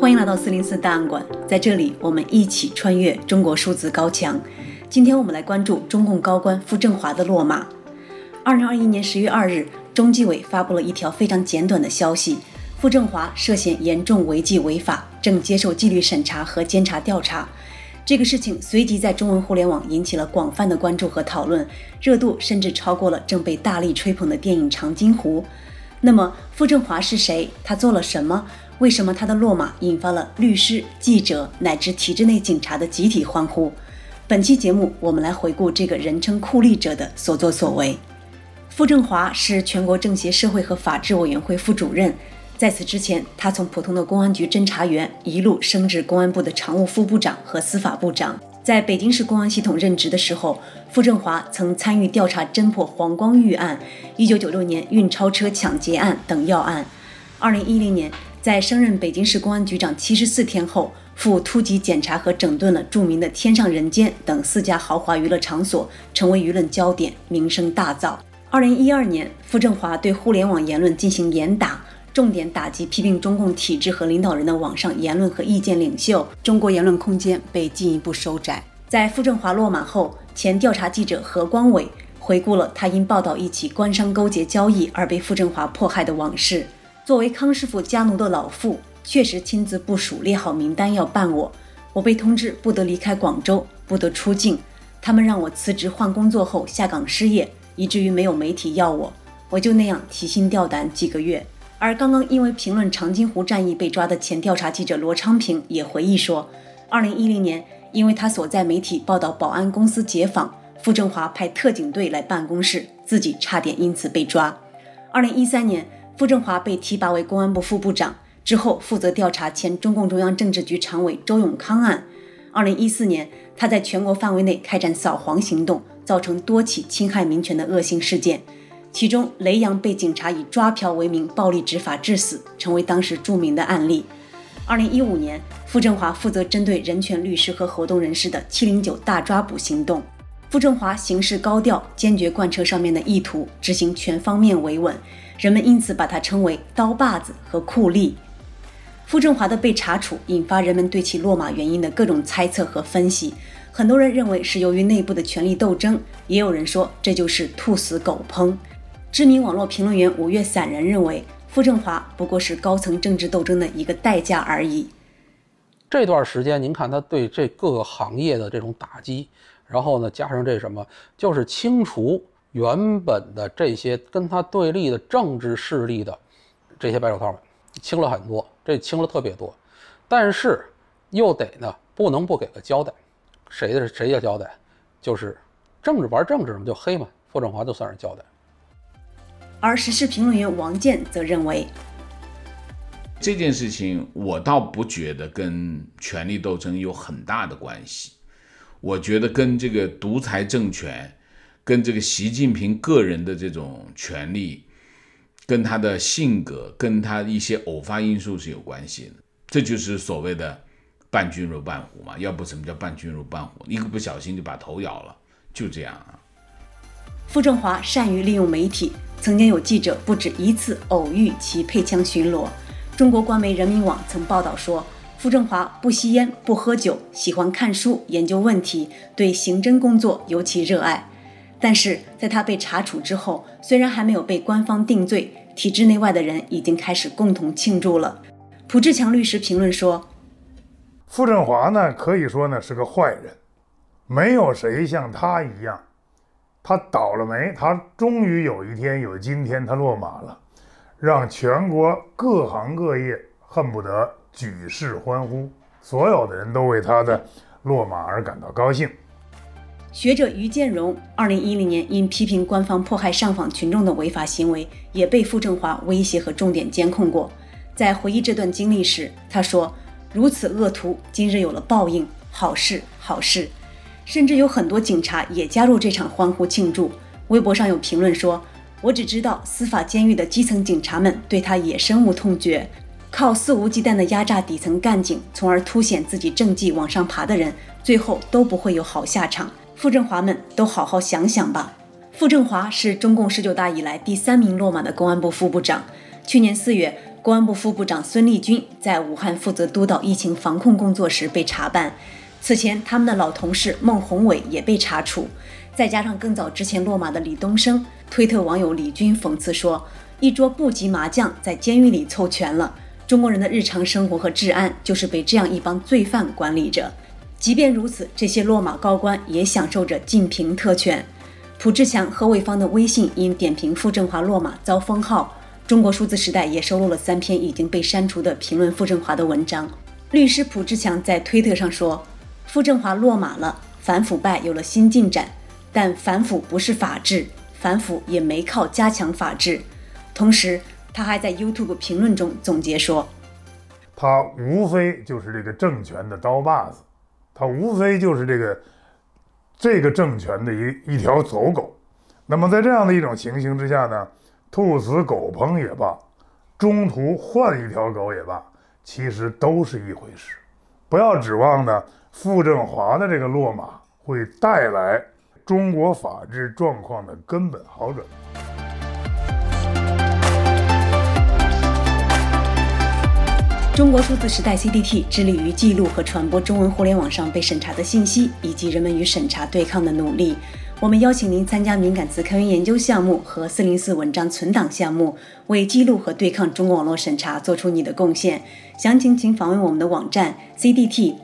欢迎来到四零四档案馆，在这里我们一起穿越中国数字高墙。今天我们来关注中共高官傅政华的落马。二零二一年十月二日，中纪委发布了一条非常简短的消息：傅政华涉嫌严重违纪违法，正接受纪律审查和监察调查。这个事情随即在中文互联网引起了广泛的关注和讨论，热度甚至超过了正被大力吹捧的电影《长津湖》。那么，傅政华是谁？他做了什么？为什么他的落马引发了律师、记者乃至体制内警察的集体欢呼？本期节目，我们来回顾这个人称“酷吏者”的所作所为。傅政华是全国政协社会和法制委员会副主任，在此之前，他从普通的公安局侦查员一路升至公安部的常务副部长和司法部长。在北京市公安系统任职的时候，傅政华曾参与调查侦破黄光裕案、1996年运钞车抢劫案等要案。2010年，在升任北京市公安局长七十四天后，傅突击检查和整顿了著名的天上人间等四家豪华娱乐场所，成为舆论焦点，名声大噪。2012年，傅政华对互联网言论进行严打。重点打击批评中共体制和领导人的网上言论和意见领袖，中国言论空间被进一步收窄。在傅政华落马后，前调查记者何光伟回顾了他因报道一起官商勾结交易而被傅政华迫害的往事。作为康师傅家奴的老傅，确实亲自部署列好名单要办我。我被通知不得离开广州，不得出境。他们让我辞职换工作后下岗失业，以至于没有媒体要我，我就那样提心吊胆几个月。而刚刚因为评论长津湖战役被抓的前调查记者罗昌平也回忆说，二零一零年，因为他所在媒体报道保安公司解访，傅政华派特警队来办公室，自己差点因此被抓。二零一三年，傅政华被提拔为公安部副部长，之后负责调查前中共中央政治局常委周永康案。二零一四年，他在全国范围内开展扫黄行动，造成多起侵害民权的恶性事件。其中，雷洋被警察以抓嫖为名暴力执法致死，成为当时著名的案例。二零一五年，傅政华负责针对人权律师和活动人士的“七零九”大抓捕行动。傅政华行事高调，坚决贯彻上面的意图，执行全方面维稳，人们因此把他称为“刀把子”和“酷吏”。傅政华的被查处，引发人们对其落马原因的各种猜测和分析。很多人认为是由于内部的权力斗争，也有人说这就是兔死狗烹。知名网络评论员五月散人认为，傅政华不过是高层政治斗争的一个代价而已。这段时间，您看他对这各个行业的这种打击，然后呢，加上这什么，就是清除原本的这些跟他对立的政治势力的这些白手套们，轻了很多，这轻了特别多。但是又得呢，不能不给个交代，谁的谁要交代，就是政治玩政治嘛，就黑嘛，傅政华就算是交代。而时事评论员王健则认为，这件事情我倒不觉得跟权力斗争有很大的关系，我觉得跟这个独裁政权，跟这个习近平个人的这种权力，跟他的性格，跟他一些偶发因素是有关系的。这就是所谓的伴君如伴虎嘛，要不什么叫伴君如伴虎？一个不小心就把头咬了，就这样啊。傅政华善于利用媒体。曾经有记者不止一次偶遇其配枪巡逻。中国官媒人民网曾报道说，傅政华不吸烟、不喝酒，喜欢看书、研究问题，对刑侦工作尤其热爱。但是在他被查处之后，虽然还没有被官方定罪，体制内外的人已经开始共同庆祝了。蒲志强律师评论说：“傅政华呢，可以说呢是个坏人，没有谁像他一样。”他倒了霉，他终于有一天有今天，他落马了，让全国各行各业恨不得举世欢呼，所有的人都为他的落马而感到高兴。学者于建荣，二零一零年因批评官方迫害上访群众的违法行为，也被傅政华威胁和重点监控过。在回忆这段经历时，他说：“如此恶徒，今日有了报应，好事，好事。”甚至有很多警察也加入这场欢呼庆祝。微博上有评论说：“我只知道司法监狱的基层警察们对他也深恶痛绝，靠肆无忌惮地压榨底层干警，从而凸显自己政绩往上爬的人，最后都不会有好下场。傅政华们都好好想想吧。”傅政华是中共十九大以来第三名落马的公安部副部长。去年四月，公安部副部长孙立军在武汉负责督导疫情防控工作时被查办。此前，他们的老同事孟宏伟也被查处。再加上更早之前落马的李东生，推特网友李军讽刺说：“一桌部级麻将在监狱里凑全了，中国人的日常生活和治安就是被这样一帮罪犯管理着。”即便如此，这些落马高官也享受着禁评特权。蒲志强、何伟芳的微信因点评傅政华落马遭封号。中国数字时代也收录了三篇已经被删除的评论傅政华的文章。律师蒲志强在推特上说：“傅政华落马了，反腐败有了新进展，但反腐不是法治，反腐也没靠加强法治。”同时，他还在 YouTube 评论中总结说：“他无非就是这个政权的刀把子，他无非就是这个这个政权的一一条走狗。那么在这样的一种情形之下呢？”兔死狗烹也罢，中途换一条狗也罢，其实都是一回事。不要指望呢，傅政华的这个落马会带来中国法治状况的根本好转。中国数字时代 CDT 致力于记录和传播中文互联网上被审查的信息，以及人们与审查对抗的努力。我们邀请您参加敏感词开源研究项目和四零四文章存档项目，为记录和对抗中国网络审查做出你的贡献。详情请访问我们的网站 cdt.media。